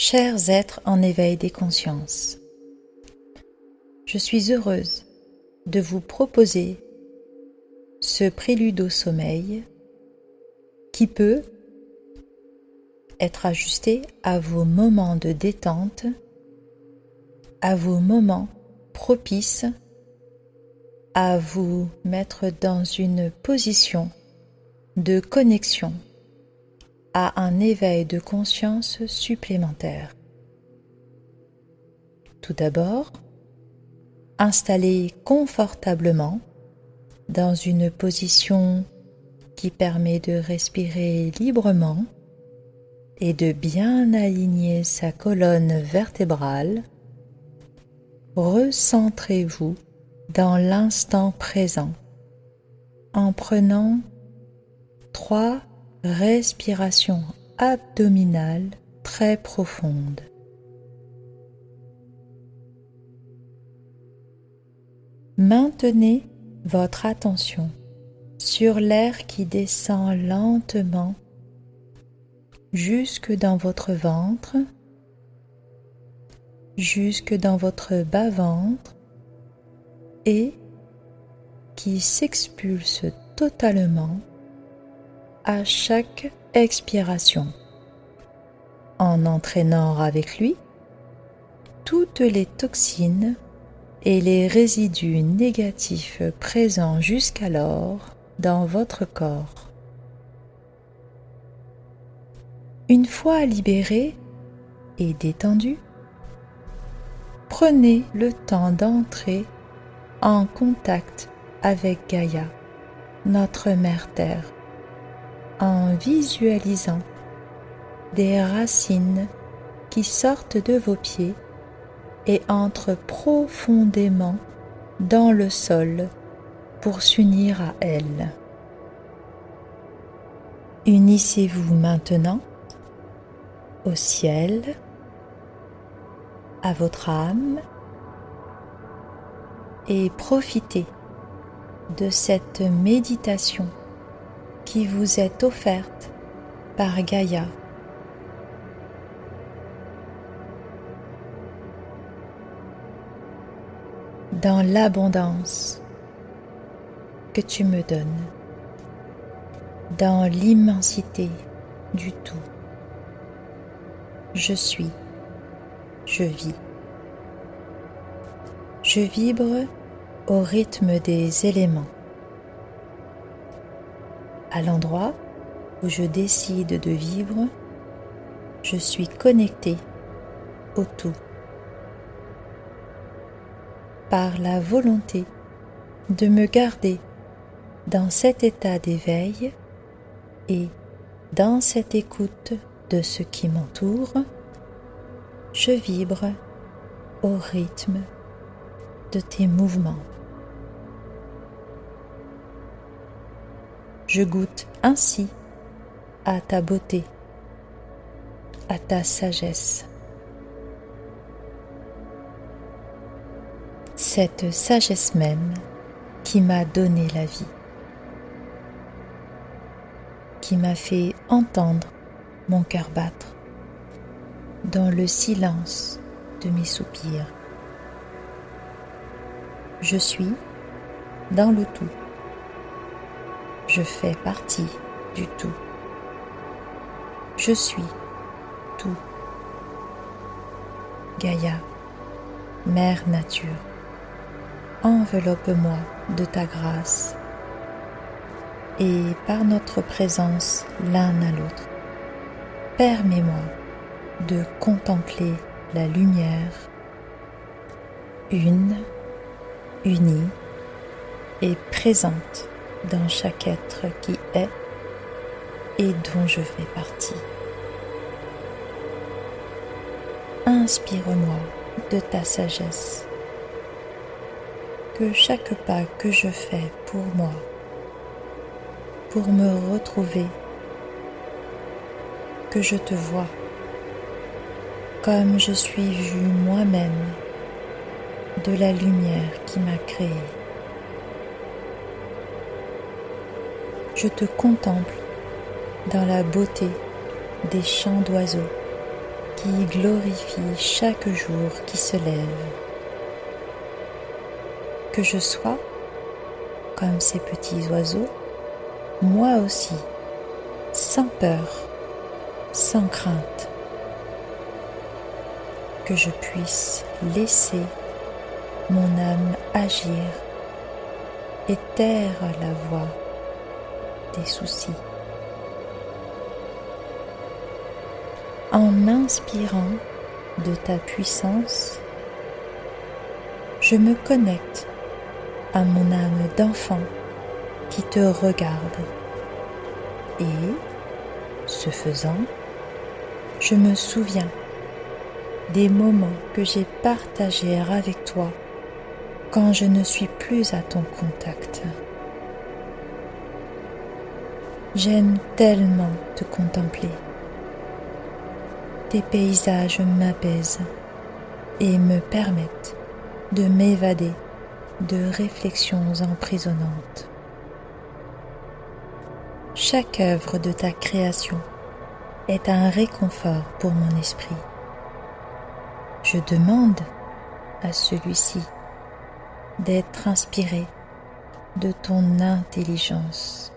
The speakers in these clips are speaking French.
Chers êtres en éveil des consciences, je suis heureuse de vous proposer ce prélude au sommeil qui peut être ajusté à vos moments de détente, à vos moments propices à vous mettre dans une position de connexion à un éveil de conscience supplémentaire. Tout d'abord, installez confortablement dans une position qui permet de respirer librement et de bien aligner sa colonne vertébrale, recentrez-vous dans l'instant présent en prenant trois respirations abdominales très profondes. Maintenez votre attention sur l'air qui descend lentement jusque dans votre ventre, jusque dans votre bas-ventre et qui s'expulse totalement chaque expiration en entraînant avec lui toutes les toxines et les résidus négatifs présents jusqu'alors dans votre corps. Une fois libéré et détendu, prenez le temps d'entrer en contact avec Gaïa, notre mère Terre, en visualisant des racines qui sortent de vos pieds et entrent profondément dans le sol pour s'unir à elle. Unissez-vous maintenant au ciel, à votre âme et profitez de cette méditation qui vous est offerte par Gaïa. Dans l'abondance que tu me donnes, dans l'immensité du tout, je suis, je vis. Je vibre au rythme des éléments. À l'endroit où je décide de vivre, je suis connecté au tout. Par la volonté de me garder dans cet état d'éveil et dans cette écoute de ce qui m'entoure, je vibre au rythme de tes mouvements. Je goûte ainsi à ta beauté, à ta sagesse. Cette sagesse même qui m'a donné la vie, qui m'a fait entendre mon cœur battre dans le silence de mes soupirs. Je suis dans le tout. Je fais partie du tout. Je suis tout. Gaïa, Mère Nature, enveloppe-moi de ta grâce et par notre présence l'un à l'autre, permets-moi de contempler la lumière, une, unie et présente dans chaque être qui est et dont je fais partie. Inspire-moi de ta sagesse, que chaque pas que je fais pour moi, pour me retrouver, que je te vois comme je suis vu moi-même de la lumière qui m'a créé. Je te contemple dans la beauté des chants d'oiseaux qui glorifie chaque jour qui se lève. Que je sois, comme ces petits oiseaux, moi aussi, sans peur, sans crainte. Que je puisse laisser mon âme agir et taire la voix soucis. En m'inspirant de ta puissance, je me connecte à mon âme d'enfant qui te regarde. Et, ce faisant, je me souviens des moments que j'ai partagés avec toi quand je ne suis plus à ton contact. J'aime tellement te contempler. Tes paysages m'apaisent et me permettent de m'évader de réflexions emprisonnantes. Chaque œuvre de ta création est un réconfort pour mon esprit. Je demande à celui-ci d'être inspiré de ton intelligence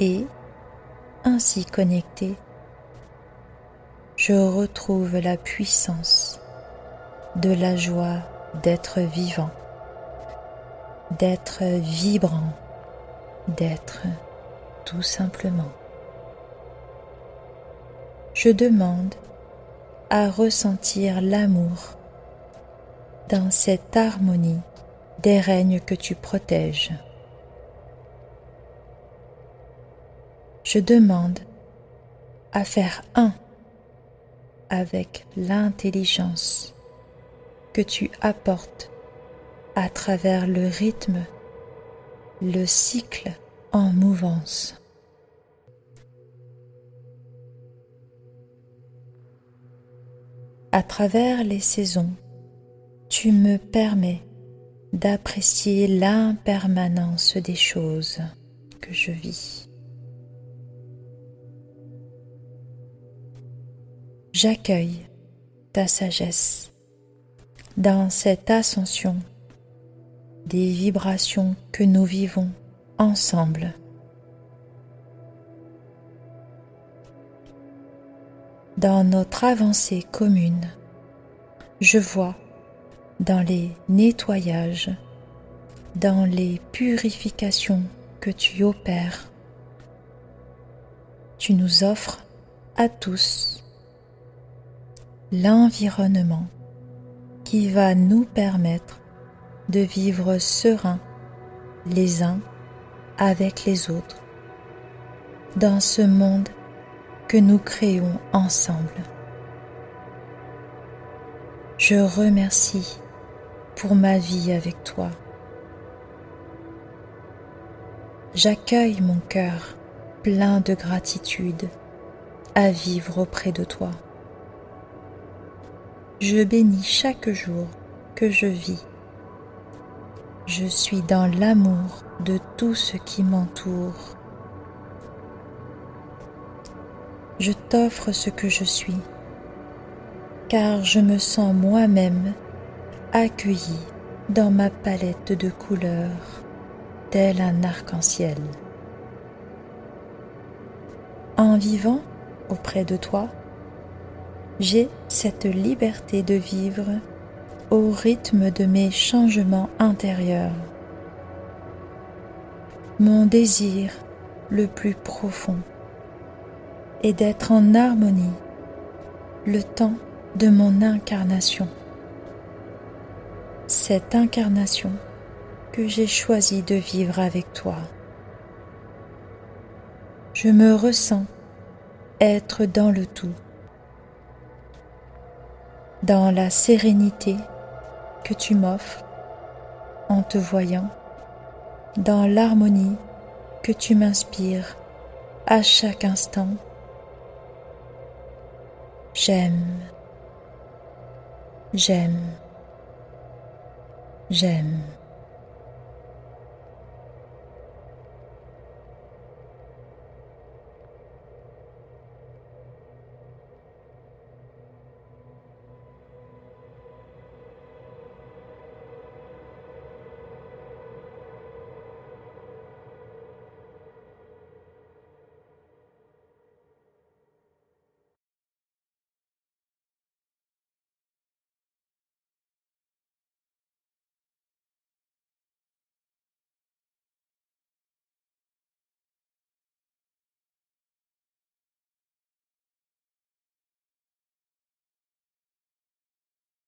et, ainsi connecté, je retrouve la puissance de la joie d'être vivant, d'être vibrant, d'être tout simplement. Je demande à ressentir l'amour dans cette harmonie des règnes que tu protèges. Je demande à faire un avec l'intelligence que tu apportes à travers le rythme, le cycle en mouvance. À travers les saisons, tu me permets d'apprécier l'impermanence des choses que je vis. J'accueille ta sagesse dans cette ascension des vibrations que nous vivons ensemble. Dans notre avancée commune, je vois dans les nettoyages, dans les purifications que tu opères, tu nous offres à tous l'environnement qui va nous permettre de vivre serein les uns avec les autres dans ce monde que nous créons ensemble. Je remercie pour ma vie avec toi. J'accueille mon cœur plein de gratitude à vivre auprès de toi. Je bénis chaque jour que je vis. Je suis dans l'amour de tout ce qui m'entoure. Je t'offre ce que je suis, car je me sens moi-même accueilli dans ma palette de couleurs, tel un arc-en-ciel. En vivant auprès de toi, j'ai cette liberté de vivre au rythme de mes changements intérieurs. Mon désir le plus profond est d'être en harmonie le temps de mon incarnation cette incarnation que j'ai choisi de vivre avec toi. Je me ressens être dans le tout, dans la sérénité que tu m'offres en te voyant, dans l'harmonie que tu m'inspires à chaque instant. J'aime, j'aime. J'aime.